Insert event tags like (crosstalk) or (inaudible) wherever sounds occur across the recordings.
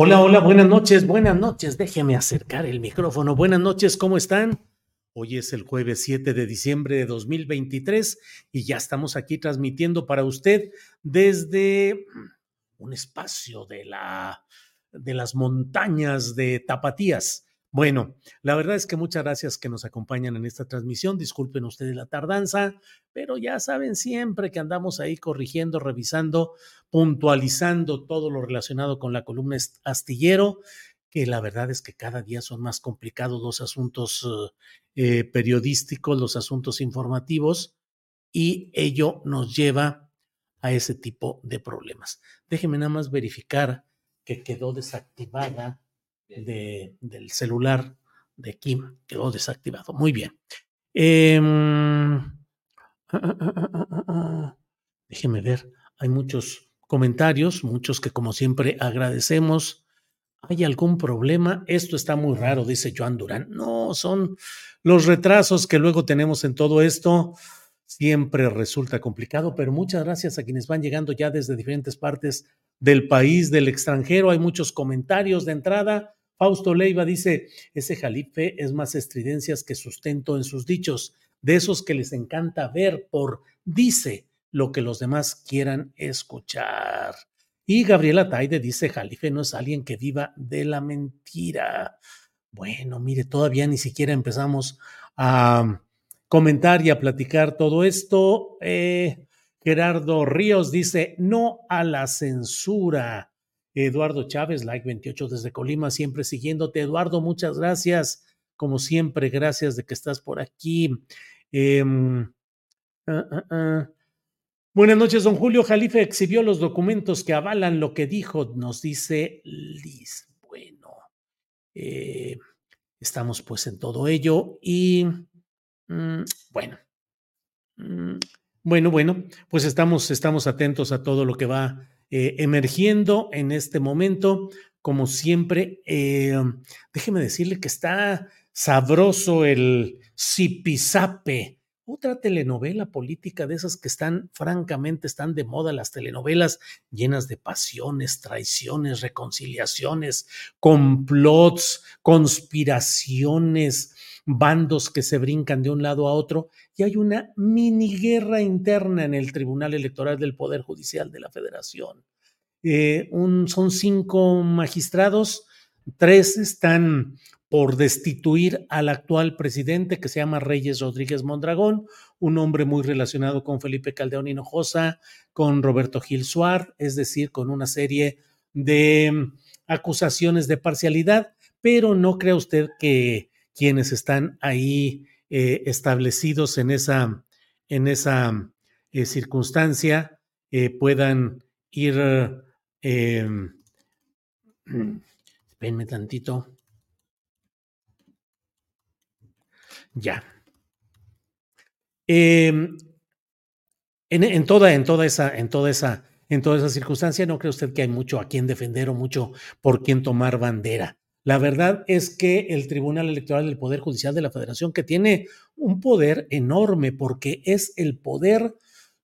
Hola, hola, buenas noches, buenas noches. Déjeme acercar el micrófono. Buenas noches, ¿cómo están? Hoy es el jueves 7 de diciembre de 2023 y ya estamos aquí transmitiendo para usted desde un espacio de, la, de las montañas de Tapatías. Bueno, la verdad es que muchas gracias que nos acompañan en esta transmisión. Disculpen ustedes la tardanza, pero ya saben siempre que andamos ahí corrigiendo, revisando, puntualizando todo lo relacionado con la columna astillero, que la verdad es que cada día son más complicados los asuntos eh, periodísticos, los asuntos informativos, y ello nos lleva a ese tipo de problemas. Déjenme nada más verificar que quedó desactivada de, del celular de Kim, quedó desactivado. Muy bien. Eh, déjeme ver, hay muchos comentarios, muchos que como siempre agradecemos. ¿Hay algún problema? Esto está muy raro, dice Joan Durán. No, son los retrasos que luego tenemos en todo esto siempre resulta complicado, pero muchas gracias a quienes van llegando ya desde diferentes partes del país, del extranjero. Hay muchos comentarios de entrada. Fausto Leiva dice, ese jalife es más estridencias que sustento en sus dichos, de esos que les encanta ver por dice lo que los demás quieran escuchar. Y Gabriela Taide dice, jalife no es alguien que viva de la mentira. Bueno, mire, todavía ni siquiera empezamos a comentar y a platicar todo esto. Eh, Gerardo Ríos dice, no a la censura. Eduardo Chávez, like 28 desde Colima, siempre siguiéndote. Eduardo, muchas gracias. Como siempre, gracias de que estás por aquí. Em, ah, ah, ah. Buenas noches, don Julio Jalife exhibió los documentos que avalan lo que dijo, nos dice Liz. Bueno, eh, estamos pues en todo ello y mm, bueno, mm, bueno, bueno, pues estamos, estamos atentos a todo lo que va eh, emergiendo en este momento. Como siempre, eh, déjeme decirle que está sabroso el zipizape, otra telenovela política de esas que están, francamente, están de moda las telenovelas llenas de pasiones, traiciones, reconciliaciones, complots, conspiraciones, bandos que se brincan de un lado a otro y hay una mini guerra interna en el Tribunal Electoral del Poder Judicial de la Federación. Eh, son cinco magistrados, tres están por destituir al actual presidente que se llama Reyes Rodríguez Mondragón, un hombre muy relacionado con Felipe Caldeón Hinojosa, con Roberto Gil Suárez, es decir, con una serie de acusaciones de parcialidad, pero no crea usted que quienes están ahí eh, establecidos en esa, en esa eh, circunstancia eh, puedan ir. espérenme tantito. Ya. Em, en, en, toda, en toda esa, en toda esa, en toda esa circunstancia, ¿no cree usted que hay mucho a quien defender o mucho por quien tomar bandera? La verdad es que el Tribunal Electoral del Poder Judicial de la Federación, que tiene un poder enorme porque es el poder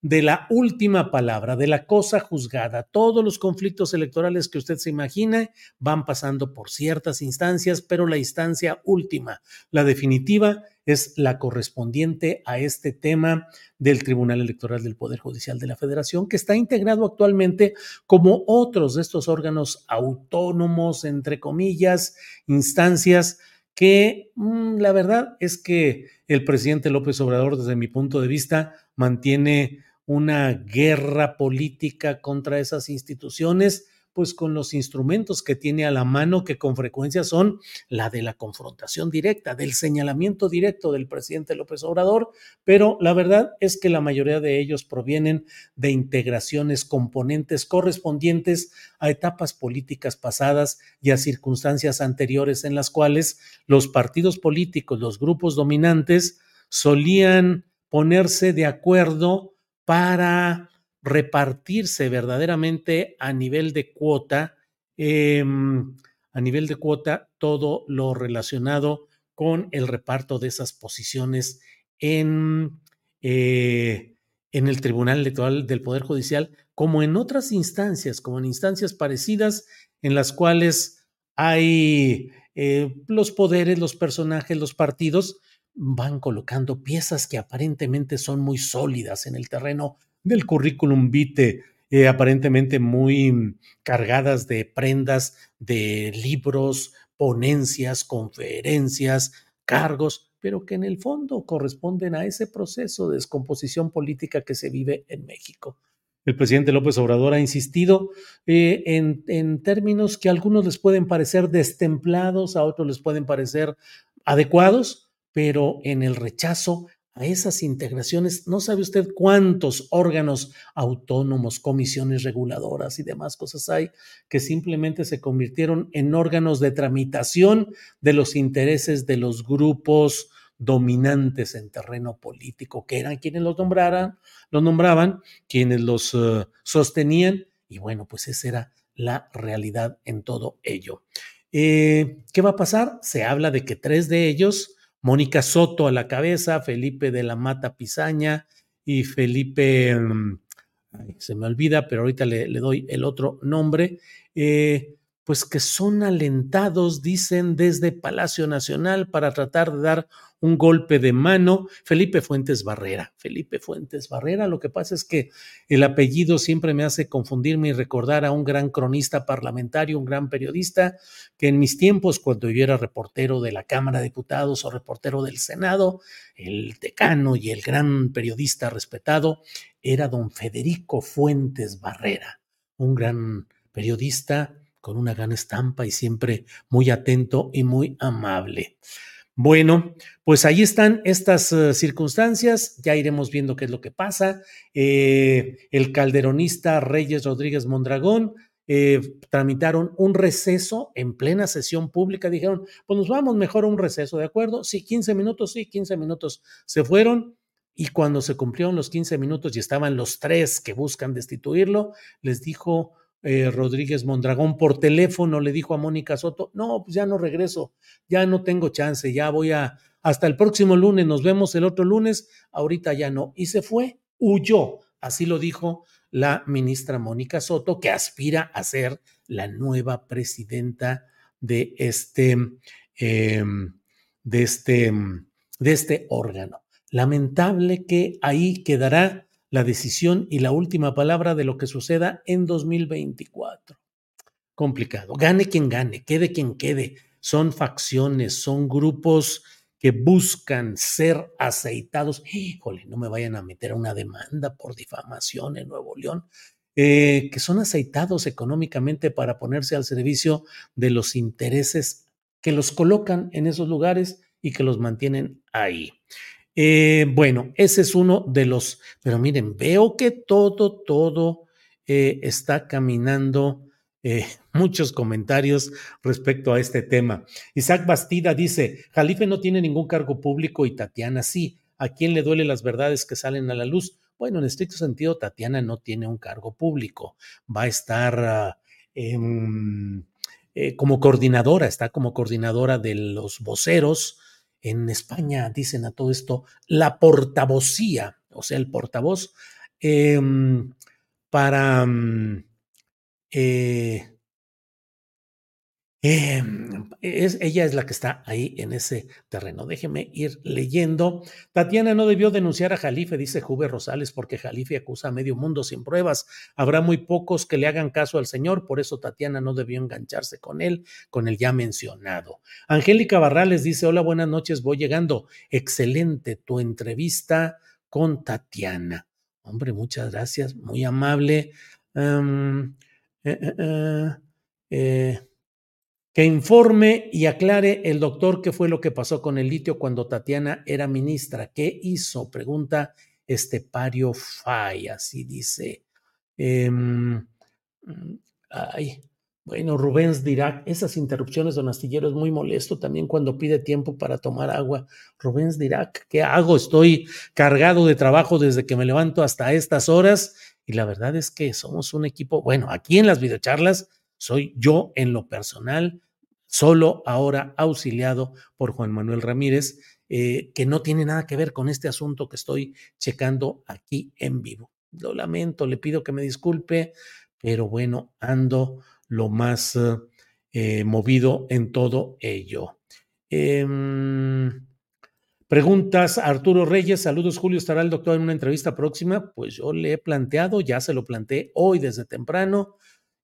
de la última palabra, de la cosa juzgada. Todos los conflictos electorales que usted se imagina van pasando por ciertas instancias, pero la instancia última, la definitiva, es la correspondiente a este tema del Tribunal Electoral del Poder Judicial de la Federación, que está integrado actualmente como otros de estos órganos autónomos, entre comillas, instancias que mm, la verdad es que el presidente López Obrador, desde mi punto de vista, mantiene una guerra política contra esas instituciones, pues con los instrumentos que tiene a la mano, que con frecuencia son la de la confrontación directa, del señalamiento directo del presidente López Obrador, pero la verdad es que la mayoría de ellos provienen de integraciones, componentes correspondientes a etapas políticas pasadas y a circunstancias anteriores en las cuales los partidos políticos, los grupos dominantes, solían ponerse de acuerdo para repartirse verdaderamente a nivel de cuota, em, a nivel de cuota, todo lo relacionado con el reparto de esas posiciones en, eh, en el Tribunal Electoral del Poder Judicial, como en otras instancias, como en instancias parecidas en las cuales hay eh, los poderes, los personajes, los partidos van colocando piezas que aparentemente son muy sólidas en el terreno del currículum vitae, eh, aparentemente muy cargadas de prendas, de libros, ponencias, conferencias, cargos, pero que en el fondo corresponden a ese proceso de descomposición política que se vive en México. El presidente López Obrador ha insistido eh, en, en, términos que a algunos les pueden parecer destemplados, a otros les pueden parecer adecuados, pero en el rechazo a esas integraciones, no sabe usted cuántos órganos autónomos, comisiones reguladoras y demás cosas hay que simplemente se convirtieron en órganos de tramitación de los intereses de los grupos dominantes en terreno político, que eran quienes los los nombraban, quienes los uh, sostenían, y bueno, pues esa era la realidad en todo ello. Eh, ¿Qué va a pasar? Se habla de que tres de ellos Mónica Soto a la cabeza, Felipe de la Mata Pizaña y Felipe, mm, se me olvida, pero ahorita le, le doy el otro nombre, eh, pues que son alentados, dicen, desde Palacio Nacional para tratar de dar un golpe de mano. Felipe Fuentes Barrera. Felipe Fuentes Barrera, lo que pasa es que el apellido siempre me hace confundirme y recordar a un gran cronista parlamentario, un gran periodista, que en mis tiempos, cuando yo era reportero de la Cámara de Diputados o reportero del Senado, el decano y el gran periodista respetado era don Federico Fuentes Barrera, un gran periodista con una gran estampa y siempre muy atento y muy amable. Bueno, pues ahí están estas uh, circunstancias, ya iremos viendo qué es lo que pasa. Eh, el calderonista Reyes Rodríguez Mondragón eh, tramitaron un receso en plena sesión pública, dijeron, pues nos vamos mejor a un receso, ¿de acuerdo? Sí, 15 minutos, sí, 15 minutos. Se fueron y cuando se cumplieron los 15 minutos y estaban los tres que buscan destituirlo, les dijo eh, Rodríguez Mondragón por teléfono le dijo a Mónica Soto, no, pues ya no regreso, ya no tengo chance, ya voy a, hasta el próximo lunes, nos vemos el otro lunes, ahorita ya no. Y se fue, huyó, así lo dijo la ministra Mónica Soto, que aspira a ser la nueva presidenta de este, em, de este, de este órgano. Lamentable que ahí quedará la decisión y la última palabra de lo que suceda en 2024. Complicado. Gane quien gane, quede quien quede. Son facciones, son grupos que buscan ser aceitados. Híjole, no me vayan a meter a una demanda por difamación en Nuevo León. Eh, que son aceitados económicamente para ponerse al servicio de los intereses que los colocan en esos lugares y que los mantienen ahí. Eh, bueno, ese es uno de los, pero miren, veo que todo, todo eh, está caminando. Eh, (laughs) muchos comentarios respecto a este tema. Isaac Bastida dice, Jalife no tiene ningún cargo público y Tatiana sí. ¿A quién le duele las verdades que salen a la luz? Bueno, en estricto sentido, Tatiana no tiene un cargo público. Va a estar como coordinadora, está como coordinadora de los voceros en España dicen a todo esto la portavocía, o sea, el portavoz em, para... Mm, eh, Em, es, ella es la que está ahí en ese terreno. Déjeme ir leyendo. Tatiana no debió denunciar a Jalife, dice Juve Rosales, porque Jalife acusa a medio mundo sin pruebas. Habrá muy pocos que le hagan caso al señor, por eso Tatiana no debió engancharse con él, con el ya mencionado. Angélica Barrales dice: Hola, buenas noches, voy llegando. Excelente tu entrevista con Tatiana. Hombre, muchas gracias, muy amable. Em, eh, eh, eh, que informe y aclare el doctor qué fue lo que pasó con el litio cuando Tatiana era ministra. ¿Qué hizo? Pregunta Estepario Fay, así dice. Em, ay, bueno, Rubens dirá, esas interrupciones, don Astillero, es muy molesto también cuando pide tiempo para tomar agua. Rubens dirá, ¿qué hago? Estoy cargado de trabajo desde que me levanto hasta estas horas y la verdad es que somos un equipo, bueno, aquí en las videocharlas soy yo en lo personal, solo ahora auxiliado por Juan Manuel Ramírez, eh, que no tiene nada que ver con este asunto que estoy checando aquí en vivo. Lo lamento, le pido que me disculpe, pero bueno, ando lo más eh, movido en todo ello. Em, preguntas, Arturo Reyes, saludos Julio, ¿estará el doctor en una entrevista próxima? Pues yo le he planteado, ya se lo planteé hoy desde temprano,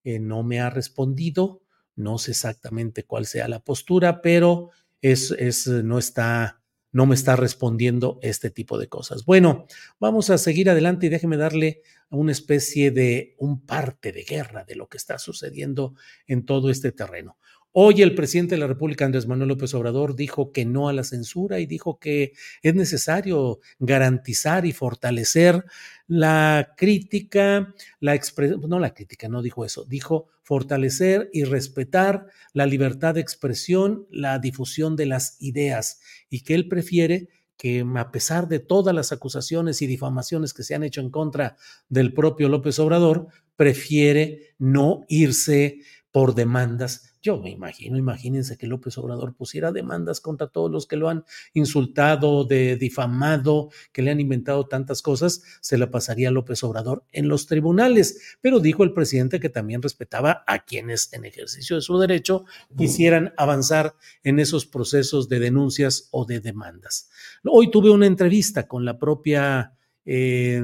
eh, no me ha respondido, no sé exactamente cuál sea la postura, pero es, es, no está, no me está respondiendo este tipo de cosas. Bueno, vamos a seguir adelante y déjeme darle una especie de un parte de guerra de lo que está sucediendo en todo este terreno. Hoy el presidente de la República, Andrés Manuel López Obrador, dijo que no a la censura y dijo que es necesario garantizar y fortalecer la crítica, la expresión, no la crítica, no dijo eso, dijo fortalecer y respetar la libertad de expresión, la difusión de las ideas y que él prefiere que a pesar de todas las acusaciones y difamaciones que se han hecho en contra del propio López Obrador, prefiere no irse por demandas yo me imagino, imagínense que López Obrador pusiera demandas contra todos los que lo han insultado, de difamado, que le han inventado tantas cosas, se la pasaría López Obrador en los tribunales. Pero dijo el presidente que también respetaba a quienes en ejercicio de su derecho quisieran avanzar en esos procesos de denuncias o de demandas. Hoy tuve una entrevista con la propia, eh,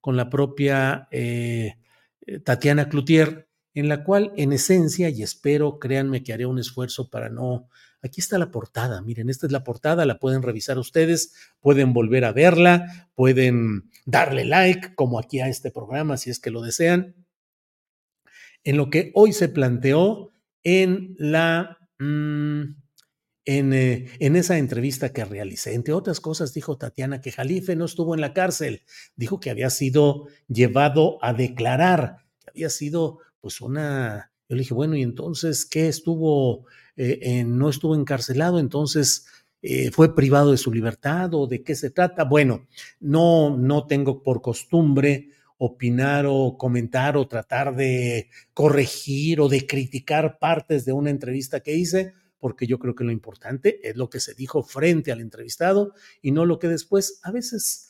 con la propia eh, Tatiana Cloutier en la cual en esencia, y espero, créanme que haré un esfuerzo para no... Aquí está la portada, miren, esta es la portada, la pueden revisar ustedes, pueden volver a verla, pueden darle like, como aquí a este programa, si es que lo desean. En lo que hoy se planteó en la... Mm, en, eh, en, esa entrevista que realicé. Entre otras cosas, dijo Tatiana que Jalife no estuvo en la cárcel, dijo que había sido llevado a declarar, que había sido pues una, yo le dije, bueno, y entonces, ¿qué estuvo, eh, no estuvo encarcelado, entonces eh, fue privado de su libertad o de qué se trata? Bueno, no, no tengo por costumbre opinar o comentar o tratar de corregir o de criticar partes de una entrevista que hice, porque yo creo que lo importante es lo que se dijo frente al entrevistado y no lo que después a veces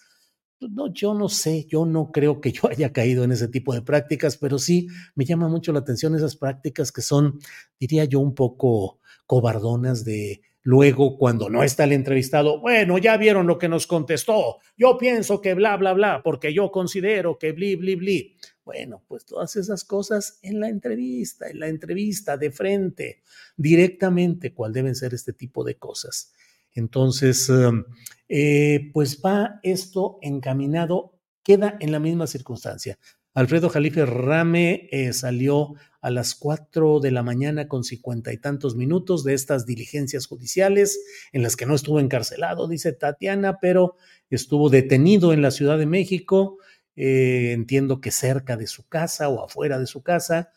no, yo no sé, yo no creo que yo (laughs) haya caído en ese tipo de prácticas, pero sí me llama mucho la atención esas prácticas que son, diría yo, un poco cobardonas de luego cuando no está el entrevistado, bueno, ya vieron lo que nos contestó, yo pienso que bla, bla, bla, porque yo considero que bli, bli, bli. Bueno, pues todas esas cosas en la entrevista, en la entrevista de frente, directamente, cuál deben ser este tipo de cosas. Entonces, em, eh, pues va esto encaminado, queda en la misma circunstancia. Alfredo Jalife Rame eh, salió a las cuatro de la mañana con cincuenta y tantos minutos de estas diligencias judiciales en las que no estuvo encarcelado, dice Tatiana, pero estuvo detenido en la Ciudad de México, eh, entiendo que cerca de su casa o afuera de su casa,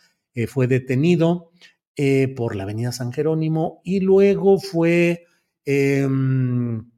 fue detenido por la Avenida San Jerónimo y luego fue Em,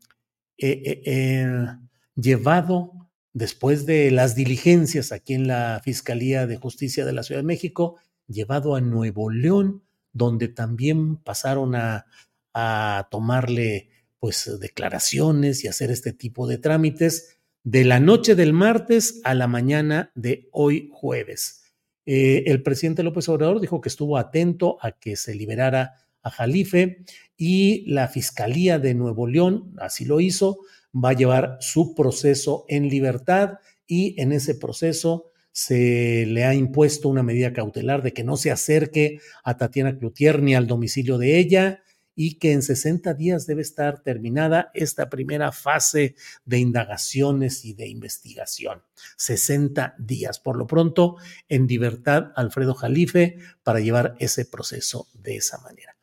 eh, eh, eh, llevado después de las diligencias aquí en la Fiscalía de Justicia de la Ciudad de México, llevado a Nuevo León, donde también pasaron a, a tomarle pues declaraciones y hacer este tipo de trámites. de la noche del martes a la mañana de hoy jueves. El presidente López Obrador dijo que estuvo atento a que se liberara a Jalife y la Fiscalía de Nuevo León, así lo hizo, va a llevar su proceso en libertad y en ese proceso se le ha impuesto una medida cautelar de que no se acerque a Tatiana Cloutier ni al domicilio de ella y que en 60 días debe estar terminada esta primera fase de indagaciones y de investigación. 60 días. Por lo pronto, en libertad, Alfredo Jalife para llevar ese proceso de esa manera.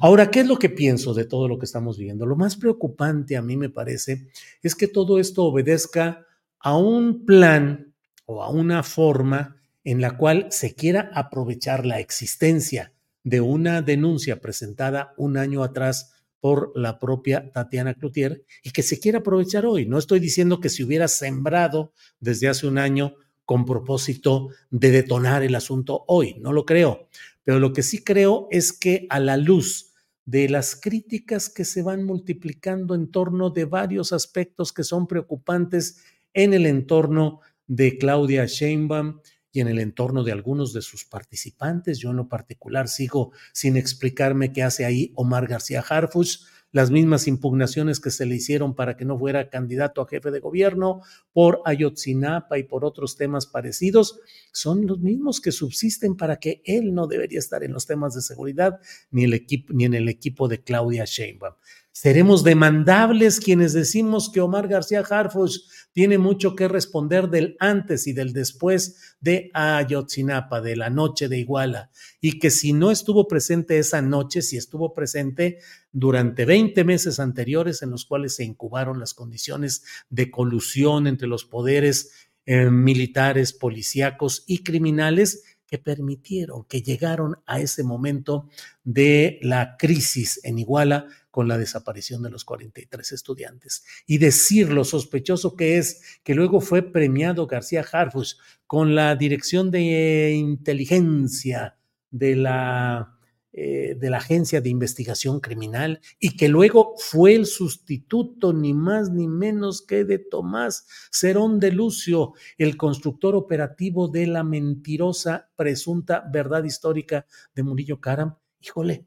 Ahora, ¿qué es lo que pienso de todo lo que estamos viendo? Lo más preocupante a mí me parece es que todo esto obedezca a un plan o a una forma en la cual se quiera aprovechar la existencia de una denuncia presentada un año atrás por la propia Tatiana Cloutier y que se quiere aprovechar hoy. No estoy diciendo que se hubiera sembrado desde hace un año con propósito de detonar el asunto hoy, no lo creo, pero lo que sí creo es que a la luz de las críticas que se van multiplicando en torno de varios aspectos que son preocupantes en el entorno de Claudia Sheinbaum, y en el entorno de algunos de sus participantes. Yo en lo particular sigo sin explicarme qué hace ahí Omar García Harfuch, las mismas impugnaciones que se le hicieron para que no fuera candidato a jefe de gobierno por Ayotzinapa y por otros temas parecidos, son los mismos que subsisten para que él no debería estar en los temas de seguridad ni, el equipo, ni en el equipo de Claudia Sheinbaum. Seremos demandables quienes decimos que Omar García Harfuch tiene mucho que responder del antes y del después de Ayotzinapa, de la noche de Iguala, y que si no estuvo presente esa noche, si estuvo presente durante 20 meses anteriores en los cuales se incubaron las condiciones de colusión entre los poderes eh, militares, policíacos y criminales, que permitieron, que llegaron a ese momento de la crisis en Iguala con la desaparición de los 43 estudiantes. Y decir lo sospechoso que es que luego fue premiado García Harfuch con la dirección de inteligencia de la eh, de la Agencia de Investigación Criminal y que luego fue el sustituto ni más ni menos que de Tomás Cerón de Lucio, el constructor operativo de la mentirosa presunta verdad histórica de Murillo Caram. Híjole,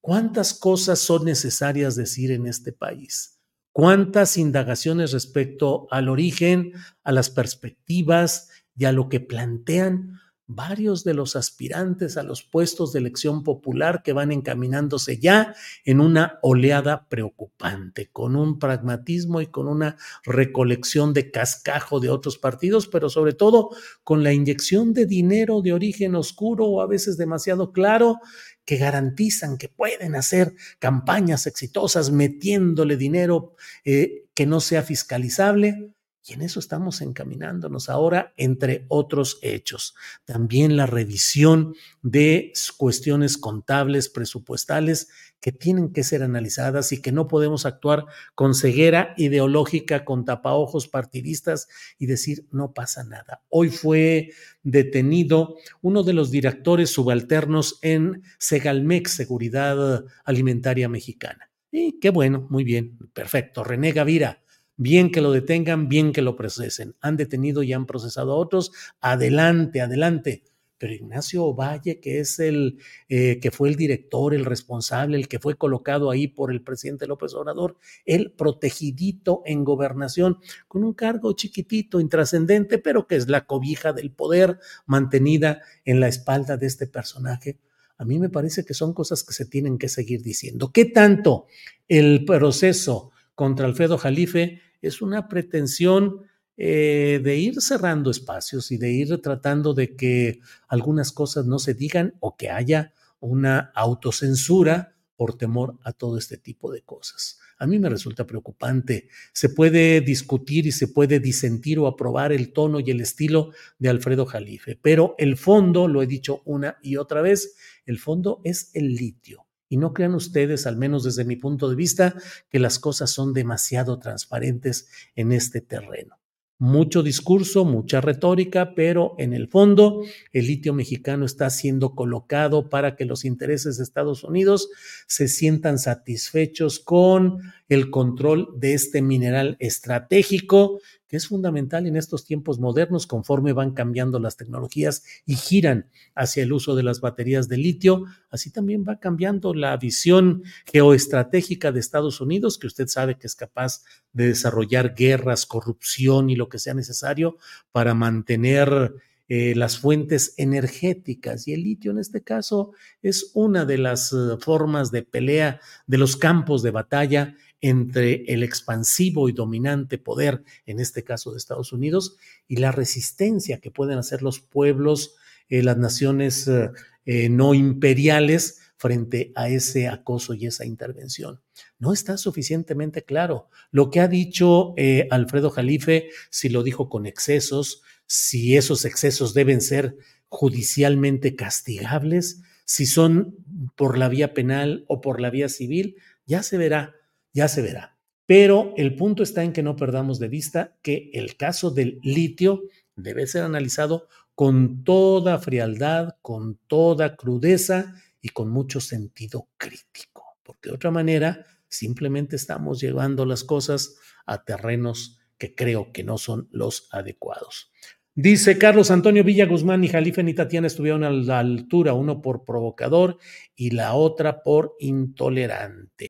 ¿cuántas cosas son necesarias decir en este país? ¿Cuántas indagaciones respecto al origen, a las perspectivas y a lo que plantean? varios de los aspirantes a los puestos de elección popular que van encaminándose ya en una oleada preocupante, con un pragmatismo y con una recolección de cascajo de otros partidos, pero sobre todo con la inyección de dinero de origen oscuro o a veces demasiado claro que garantizan que pueden hacer campañas exitosas metiéndole dinero eh, que no sea fiscalizable y en eso estamos encaminándonos ahora, entre otros hechos. También la revisión de cuestiones contables, presupuestales, que tienen que ser analizadas y que no podemos actuar con ceguera ideológica, con tapaojos partidistas y decir no pasa nada. Hoy fue detenido uno de los directores subalternos en Segalmex, Seguridad Alimentaria Mexicana. Y qué bueno, muy bien, perfecto. René Gavira bien que lo detengan, bien que lo procesen. Han detenido y han procesado a otros, adelante, adelante. Pero Ignacio Valle, que es el eh, que fue el director, el responsable, el que fue colocado ahí por el presidente López Obrador, él protegidito en gobernación, con un cargo chiquitito, intrascendente, pero que es la cobija del poder mantenida en la espalda de este personaje. A mí me parece que son cosas que se tienen que seguir diciendo. ¿Qué tanto el proceso contra Alfredo Jalife es una pretensión eh, de ir cerrando espacios y de ir tratando de que algunas cosas no se digan o que haya una autocensura por temor a todo este tipo de cosas. A mí me resulta preocupante. Se puede discutir y se puede disentir o aprobar el tono y el estilo de Alfredo Jalife, pero el fondo, lo he dicho una y otra vez, el fondo es el litio. Y no crean ustedes, al menos desde mi punto de vista, que las cosas son demasiado transparentes en este terreno. Mucho discurso, mucha retórica, pero en el fondo el litio mexicano está siendo colocado para que los intereses de Estados Unidos se sientan satisfechos con el control de este mineral estratégico que es fundamental en estos tiempos modernos conforme van cambiando las tecnologías y giran hacia el uso de las baterías de litio. Así también va cambiando la visión geoestratégica de Estados Unidos, que usted sabe que es capaz de desarrollar guerras, corrupción y lo que sea necesario para mantener eh, las fuentes energéticas y el litio en este caso es una de las uh, formas de pelea de los campos de batalla entre el expansivo y dominante poder, en este caso de Estados Unidos, y la resistencia que pueden hacer los pueblos, eh, las naciones eh, eh, no imperiales frente a ese acoso y esa intervención. No está suficientemente claro. Lo que ha dicho Alfredo Jalife, si lo dijo con excesos, si esos excesos deben ser judicialmente castigables, si son por la vía penal o por la vía civil, ya se verá ya se verá. Pero el punto está en que no perdamos de vista que el caso del litio debe ser analizado con toda frialdad, con toda crudeza y con mucho sentido crítico, porque de otra manera simplemente estamos llevando las cosas a terrenos que creo que no son los adecuados. Dice Carlos Antonio Villa Guzmán y Jalife ni Tatiana estuvieron a la altura, uno por provocador y la otra por intolerante.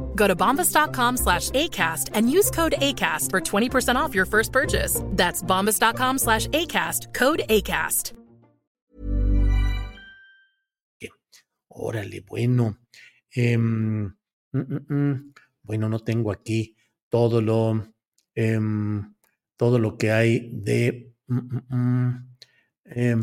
Go to bombas.com slash ACAST and use code ACAST for 20% off your first purchase. That's bombas.com slash ACAST, code ACAST. Órale, bueno. Mm, mm, mm. Bueno, no tengo aquí todo lo, todo lo que hay de... Eh,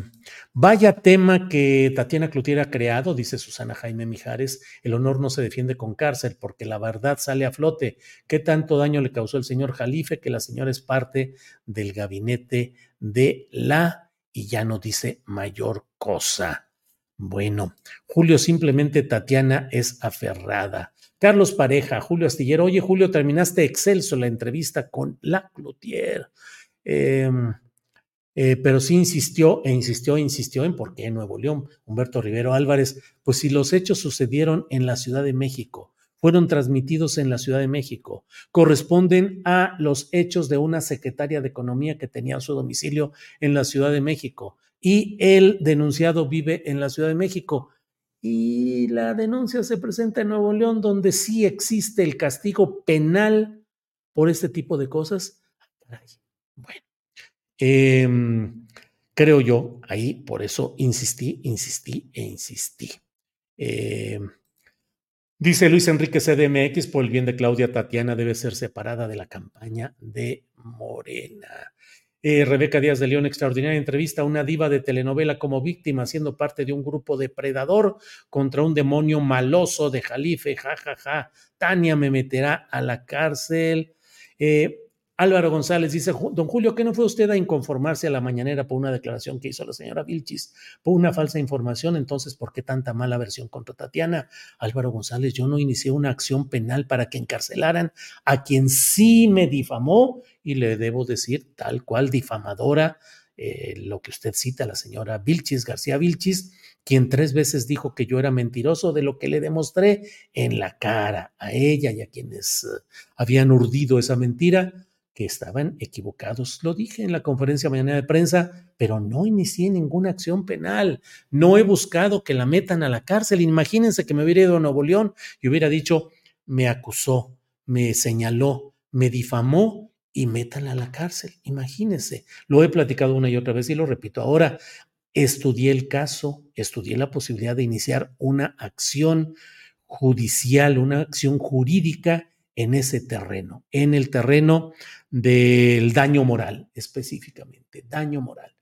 vaya tema que Tatiana Cloutier ha creado, dice Susana Jaime Mijares, el honor no se defiende con cárcel porque la verdad sale a flote. ¿Qué tanto daño le causó el señor Jalife que la señora es parte del gabinete de la y ya no dice mayor cosa? Bueno, Julio simplemente Tatiana es aferrada. Carlos Pareja, Julio Astillero. Oye, Julio, terminaste excelso la entrevista con la Cloutier. Em, eh, pero sí insistió e insistió e insistió en por qué Nuevo León. Humberto Rivero Álvarez, pues si los hechos sucedieron en la Ciudad de México, fueron transmitidos en la Ciudad de México, corresponden a los hechos de una secretaria de Economía que tenía su domicilio en la Ciudad de México y el denunciado vive en la Ciudad de México y la denuncia se presenta en Nuevo León, donde sí existe el castigo penal por este tipo de cosas. Bueno, em, creo yo, ahí por eso insistí, insistí e insistí. Em, dice Luis Enrique CDMX, por el bien de Claudia Tatiana debe ser separada de la campaña de Morena. Eh, Rebeca Díaz de León, extraordinaria entrevista a una diva de telenovela como víctima, siendo parte de un grupo depredador contra un demonio maloso de Jalife, jajaja. Ja, ja. Tania me meterá a la cárcel. Eh, Álvaro González dice, don Julio, ¿qué no fue usted a inconformarse a la mañanera por una declaración que hizo la señora Vilchis, por una falsa información? Entonces, ¿por qué tanta mala versión contra Tatiana? Álvaro González, yo no inicié una acción penal para que encarcelaran a quien sí me difamó y le debo decir tal cual difamadora eh, lo que usted cita, la señora Vilchis, García Vilchis, quien tres veces dijo que yo era mentiroso de lo que le demostré en la cara a ella y a quienes uh, habían urdido esa mentira que estaban equivocados. Lo dije en la conferencia mañana de prensa, pero no inicié ninguna acción penal. No he buscado que la metan a la cárcel. Imagínense que me hubiera ido a Nuevo León y hubiera dicho, me acusó, me señaló, me difamó y métala a la cárcel. Imagínense. Lo he platicado una y otra vez y lo repito ahora. estudié el caso, estudié la posibilidad de iniciar una acción judicial, una acción jurídica en ese terreno, en el terreno del daño moral específicamente, daño moral.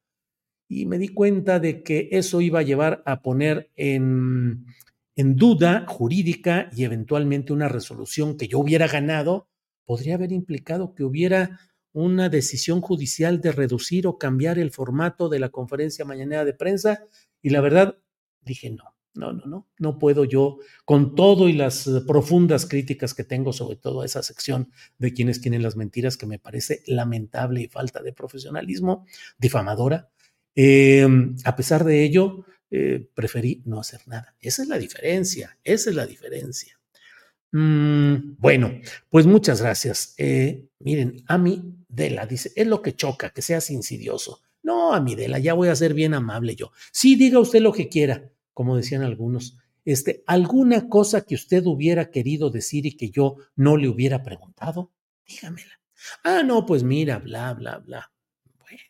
Y me di cuenta de que eso iba a llevar a poner en, en duda jurídica y eventualmente una resolución que yo hubiera ganado, podría haber implicado que hubiera una decisión judicial de reducir o cambiar el formato de la conferencia mañanera de prensa y la verdad dije no, no, no, no, no puedo yo con todo y las eh, profundas críticas que tengo sobre todo a esa sección de quienes tienen las mentiras que me parece lamentable y falta de profesionalismo, difamadora. Em, a pesar de ello, eh, preferí no hacer nada. Esa es la diferencia, esa es la diferencia. Mm, bueno, pues muchas gracias. Eh, miren, a mí Dela dice, es lo que choca, que seas insidioso. No, Amidela, ya voy a ser bien amable yo. Sí, diga usted lo que quiera, como decían algunos. Este, alguna cosa que usted hubiera querido decir y que yo no le hubiera preguntado, dígamela. Ah, no, pues mira, bla, bla, bla. Bueno.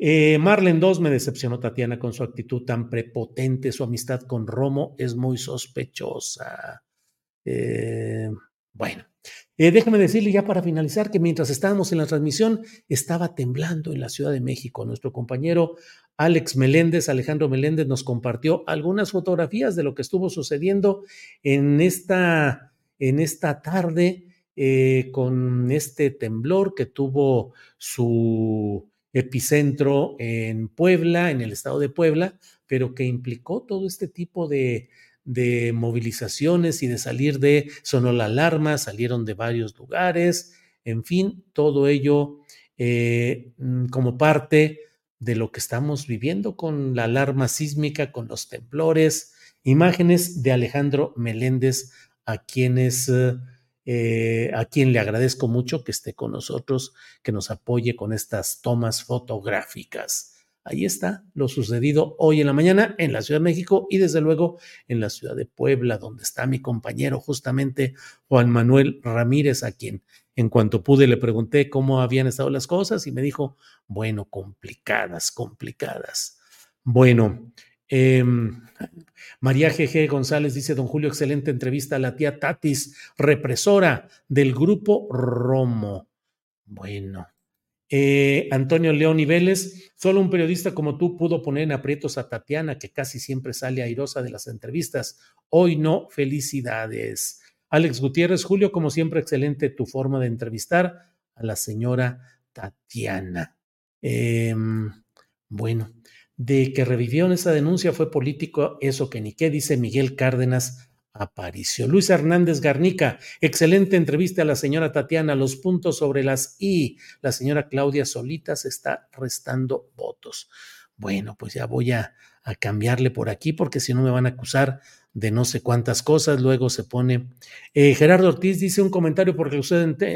Eh, Marlen 2 me decepcionó Tatiana con su actitud tan prepotente. Su amistad con Romo es muy sospechosa. Eh, bueno, eh, déjame decirle ya para finalizar que mientras estábamos en la transmisión estaba temblando en la Ciudad de México. Nuestro compañero Alex Meléndez, Alejandro Meléndez, nos compartió algunas fotografías de lo que estuvo sucediendo en esta, en esta tarde eh, con este temblor que tuvo su epicentro en Puebla, en el estado de Puebla, pero que implicó todo este tipo de de movilizaciones y de salir de, sonó la alarma, salieron de varios lugares, en fin, todo ello eh, mm, como parte de lo que estamos viviendo con la alarma sísmica, con los temblores, imágenes de Alejandro Meléndez, a quienes... Eh, a quien le agradezco mucho que esté con nosotros, que nos apoye con estas tomas fotográficas. Ahí está lo sucedido hoy en la mañana en la Ciudad de México y desde luego en la ciudad de Puebla, donde está mi compañero justamente Juan Manuel Ramírez, a quien en cuanto pude le pregunté cómo habían estado las cosas y me dijo, bueno, complicadas, complicadas. Bueno, em, María GG González dice, don Julio, excelente entrevista a la tía Tatis, represora del grupo Romo. Bueno, eh, Antonio León y Vélez, solo un periodista como tú pudo poner en aprietos a Tatiana, que casi siempre sale airosa de las entrevistas. Hoy no, felicidades. Alex Gutiérrez, Julio, como siempre, excelente tu forma de entrevistar a la señora Tatiana. Em, bueno, de que revivió en esa denuncia fue político, eso que ni qué, dice Miguel Cárdenas Aparicio. Luis Hernández Garnica, excelente entrevista a la señora Tatiana. Los puntos sobre las I. La señora Claudia Solita se está restando votos. Bueno, pues ya voy a, cambiarle por aquí porque si no me van a acusar de no sé cuántas cosas. Luego se pone. Eh, Gerardo Ortiz dice un comentario porque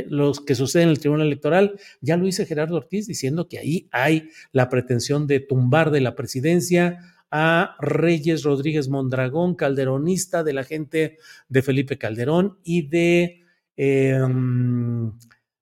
los que suceden en el Tribunal Electoral. Ya lo hice Gerardo Ortiz diciendo que ahí hay la pretensión de tumbar de la presidencia a Reyes Rodríguez Mondragón, calderonista de la gente de Felipe Calderón y de, em,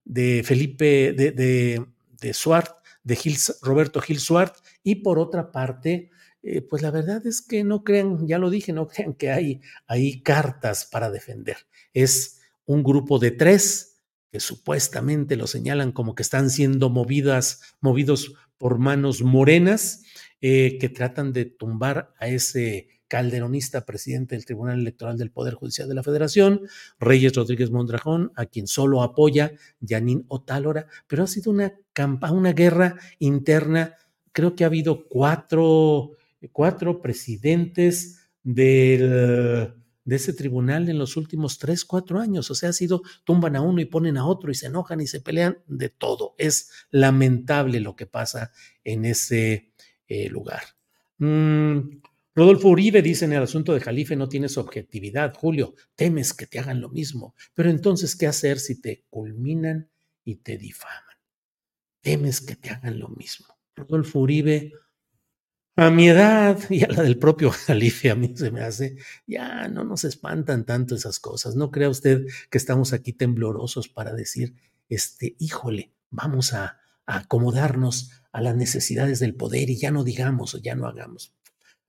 de Felipe, de, de, de Suart, de Roberto Gil Suart, y por otra parte, eh, pues la verdad es que no crean, ya lo dije, no crean que hay, hay cartas para defender. Es un grupo de tres que supuestamente lo señalan como que están siendo movidas, movidos por manos morenas, eh, que tratan de tumbar a ese calderonista presidente del Tribunal Electoral del Poder Judicial de la Federación, Reyes Rodríguez Mondrajón, a quien solo apoya Yanín Otálora, pero ha sido una, una guerra interna. Creo que ha habido cuatro, cuatro presidentes del, de ese tribunal en los últimos tres, cuatro años. O sea, ha sido, tumban a uno y ponen a otro y se enojan y se pelean de todo. Es lamentable lo que pasa en ese eh, lugar. Mm, Rodolfo Uribe dice en el asunto de Jalife no tienes objetividad, Julio, temes que te hagan lo mismo, pero entonces, ¿qué hacer si te culminan y te difaman? Temes que te hagan lo mismo. Rodolfo Uribe, a mi edad (laughs) y a la del propio (laughs) Jalife, a mí se me hace, ya no nos espantan tanto esas cosas. No crea usted que estamos aquí temblorosos para decir, este, híjole, vamos a, acomodarnos a las necesidades del poder y ya no digamos o ya no hagamos.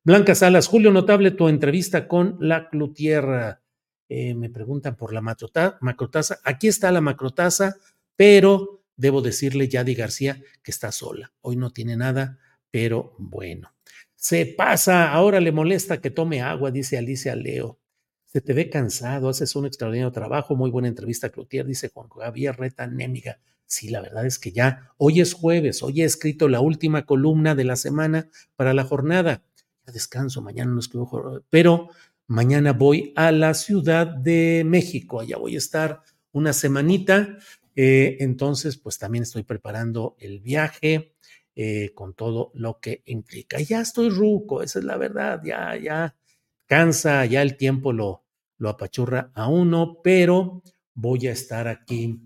Blanca Salas, Julio, notable tu entrevista con la Clutierra. Eh, me preguntan por la macrotasa. Aquí está la macrotasa, pero debo decirle Yadi García que está sola. Hoy no tiene nada, pero bueno. Se pasa, ahora le molesta que tome agua, dice Alicia Leo. Se te ve cansado, haces un extraordinario trabajo, muy buena entrevista, Cloutier, dice Juan Javier Reta Némiga. Sí, la verdad es que ya, hoy es jueves, hoy he escrito la última columna de la semana para la jornada. Ya descanso, mañana no escribo, pero Mañana voy a la Ciudad de México, allá voy a estar una semanita. Eh, entonces, pues también estoy preparando el viaje eh, con todo lo que implica. Ya estoy ruco, esa es la verdad, ya, ya cansa, ya el tiempo lo, lo apachurra a uno, pero voy a estar aquí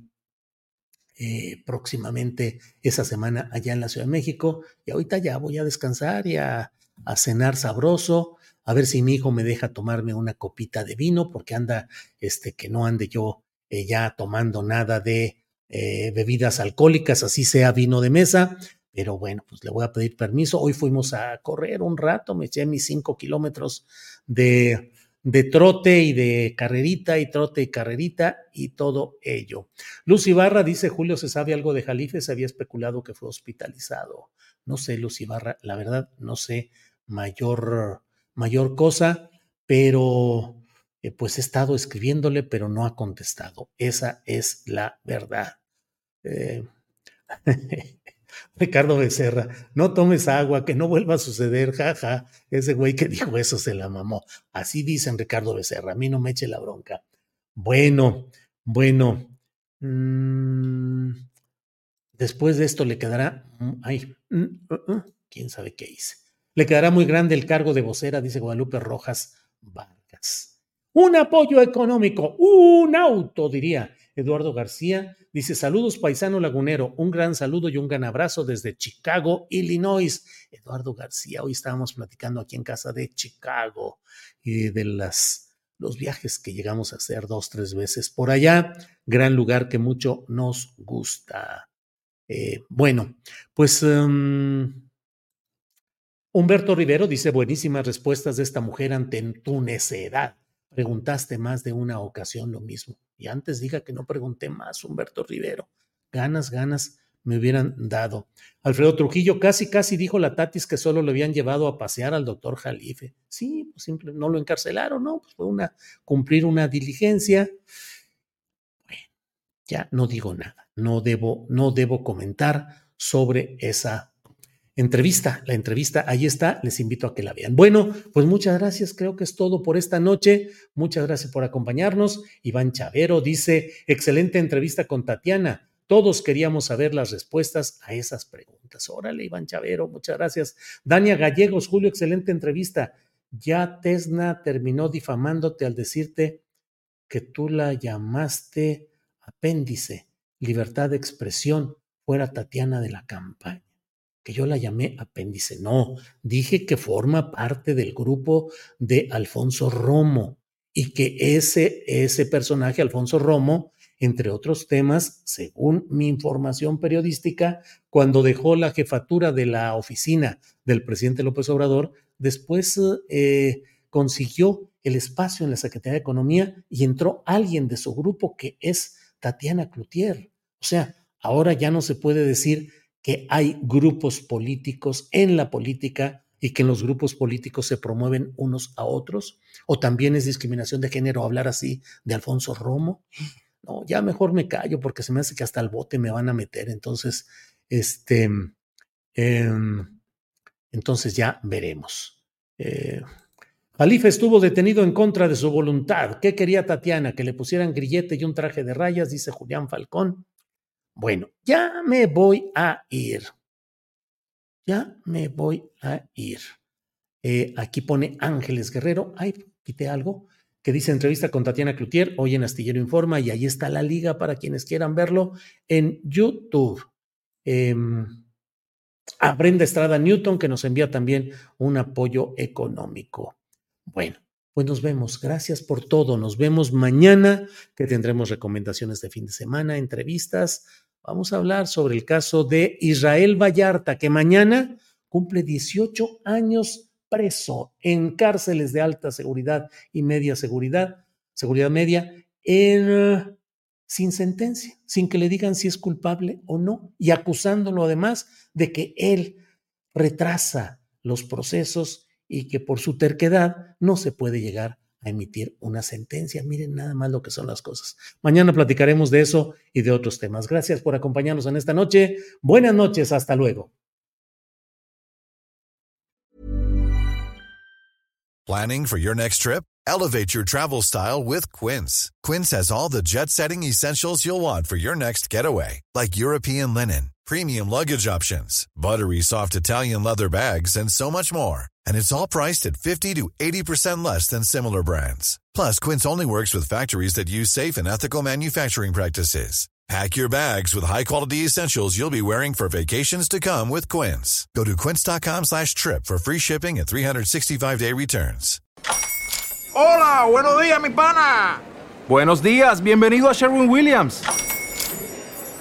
eh, próximamente esa semana allá en la Ciudad de México y ahorita ya voy a descansar y a, cenar sabroso a ver si mi hijo me deja tomarme una copita de vino, porque anda, este, que no ande yo eh, ya tomando nada de bebidas alcohólicas, así sea vino de mesa. Pero bueno, pues le voy a pedir permiso. Hoy fuimos a correr un rato, me eché mis cinco kilómetros de, trote y de carrerita y trote y carrerita y todo ello. Luz Ibarra dice, Julio, ¿se sabe algo de Jalife? Se había especulado que fue hospitalizado. No sé, Luz Ibarra, la verdad, no sé mayor mayor cosa, pero eh, pues he estado escribiéndole, pero no ha contestado. Esa es la verdad. Eh, (laughs) (laughs) Ricardo Becerra, no tomes agua, que no vuelva a suceder, jaja. Ese güey que dijo eso se la mamó. Así dicen Ricardo Becerra, a mí no me eche la bronca. Bueno, bueno. Mm, después de esto le quedará. Mm, ay, mm, uh, uh, quién sabe qué hice. Le quedará muy grande el cargo de vocera, dice Guadalupe Rojas Vargas. Un apoyo económico, un auto, diría Eduardo García. Dice, saludos paisano lagunero, un gran saludo y un gran abrazo desde Chicago, Illinois. Eduardo García, hoy estábamos platicando aquí en casa de Chicago y de las, los viajes que llegamos a hacer dos, tres veces por allá. Gran lugar que mucho nos gusta. Eh, bueno, pues... Em, Humberto Rivero dice buenísimas respuestas de esta mujer ante tu necedad. Preguntaste más de una ocasión lo mismo. Y antes diga que no pregunté más, Humberto Rivero. Ganas, ganas me hubieran dado. Alfredo Trujillo casi, casi dijo la Tatis que solo le habían llevado a pasear al doctor Jalife. Sí, pues simple, no lo encarcelaron, no, pues fue una, cumplir una diligencia. Bueno, ya no digo nada, no debo, no debo comentar sobre esa entrevista. La entrevista ahí está, les invito a que la vean. Bueno, pues muchas gracias, creo que es todo por esta noche. Muchas gracias por acompañarnos. Iván Chavero dice, excelente entrevista con Tatiana. Todos queríamos saber las respuestas a esas preguntas. Órale, Iván Chavero, muchas gracias. Dania Gallegos, Julio, excelente entrevista. Ya Tesna terminó difamándote al decirte que tú la llamaste apéndice, libertad de expresión, fuera Tatiana de la campaña que yo la llamé apéndice. No, dije que forma parte del grupo de Alfonso Romo y que ese, ese personaje, Alfonso Romo, entre otros temas, según mi información periodística, cuando dejó la jefatura de la oficina del presidente López Obrador, después eh, consiguió el espacio en la Secretaría de Economía y entró alguien de su grupo que es Tatiana Cloutier. O sea, ahora ya no se puede decir que hay grupos políticos en la política y que en los grupos políticos se promueven unos a otros? ¿O también es discriminación de género hablar así de Alfonso Romo? No, ya mejor me callo porque se me hace que hasta el bote me van a meter. Entonces, este, em, entonces ya veremos. Eh, estuvo detenido en contra de su voluntad. ¿Qué quería Tatiana? Que le pusieran grillete y un traje de rayas, dice Julián Falcón. Bueno, ya me voy a ir. Ya me voy a ir. Eh, aquí pone Ángeles Guerrero. Ay, quité algo que dice entrevista con Tatiana Cloutier, hoy en Astillero Informa, y ahí está la liga para quienes quieran verlo en YouTube. Em, a Brenda Estrada Newton, que nos envía también un apoyo económico. Bueno, pues nos vemos. Gracias por todo. Nos vemos mañana, que tendremos recomendaciones de fin de semana, entrevistas, Vamos a hablar sobre el caso de Israel Vallarta, que mañana cumple 18 años preso en cárceles de alta seguridad y media seguridad, seguridad media, en, sin sentencia, sin que le digan si es culpable o no, y acusándolo además de que él retrasa los procesos y que por su terquedad no se puede llegar a emitir una sentencia. Miren nada más lo que son las cosas. Mañana platicaremos de eso y de otros temas. Gracias por acompañarnos en esta noche. Buenas noches, hasta luego. Planning for your next trip? Elevate your travel style with Quince. Quince has all the jet-setting essentials you'll want for your next getaway, like European linen, premium luggage options, buttery soft Italian leather bags, and so much more and it's all priced at 50 to 80% less than similar brands. Plus, Quince only works with factories that use safe and ethical manufacturing practices. Pack your bags with high-quality essentials you'll be wearing for vacations to come with Quince. Go to quince.com slash trip for free shipping and 365-day returns. Hola, buenos días, mi pana. Buenos días, bienvenido a Sherwin-Williams.